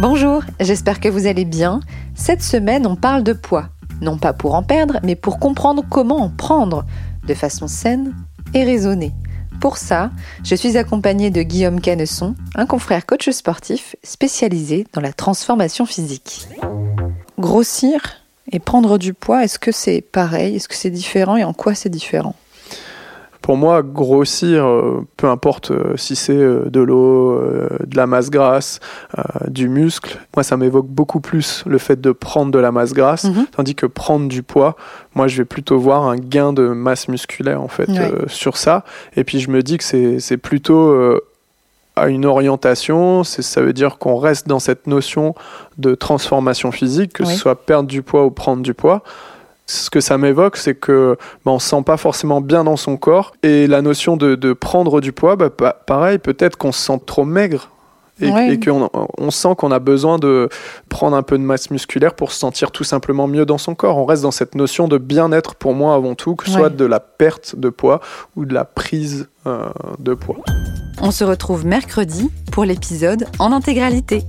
Bonjour, j'espère que vous allez bien. Cette semaine, on parle de poids. Non pas pour en perdre, mais pour comprendre comment en prendre de façon saine et raisonnée. Pour ça, je suis accompagnée de Guillaume Canesson, un confrère coach sportif spécialisé dans la transformation physique. Grossir et prendre du poids, est-ce que c'est pareil? Est-ce que c'est différent et en quoi c'est différent? Pour moi, grossir, euh, peu importe euh, si c'est euh, de l'eau, de la masse grasse, du muscle, moi ça m'évoque beaucoup plus le fait de prendre de la masse grasse, mhm. tandis que prendre du poids, moi je vais plutôt voir un gain de masse musculaire en fait sur ça. Et puis je me dis que c'est plutôt à une orientation, ça veut dire qu'on reste dans cette notion de transformation physique, que ce soit perdre du poids ou prendre du poids ce que ça m'évoque, c'est que bah, on se sent pas forcément bien dans son corps. Et la notion de, prendre du poids, bah, pareil, peut-être qu'on se sent trop maigre. Et, qu'on on sent qu'on a besoin de prendre un peu de masse musculaire pour se sentir tout simplement mieux dans son corps. On reste dans cette notion de bien-être pour moi avant tout, que ce soit de la perte de poids ou de la prise euh, de poids. On se retrouve mercredi pour l'épisode en intégralité.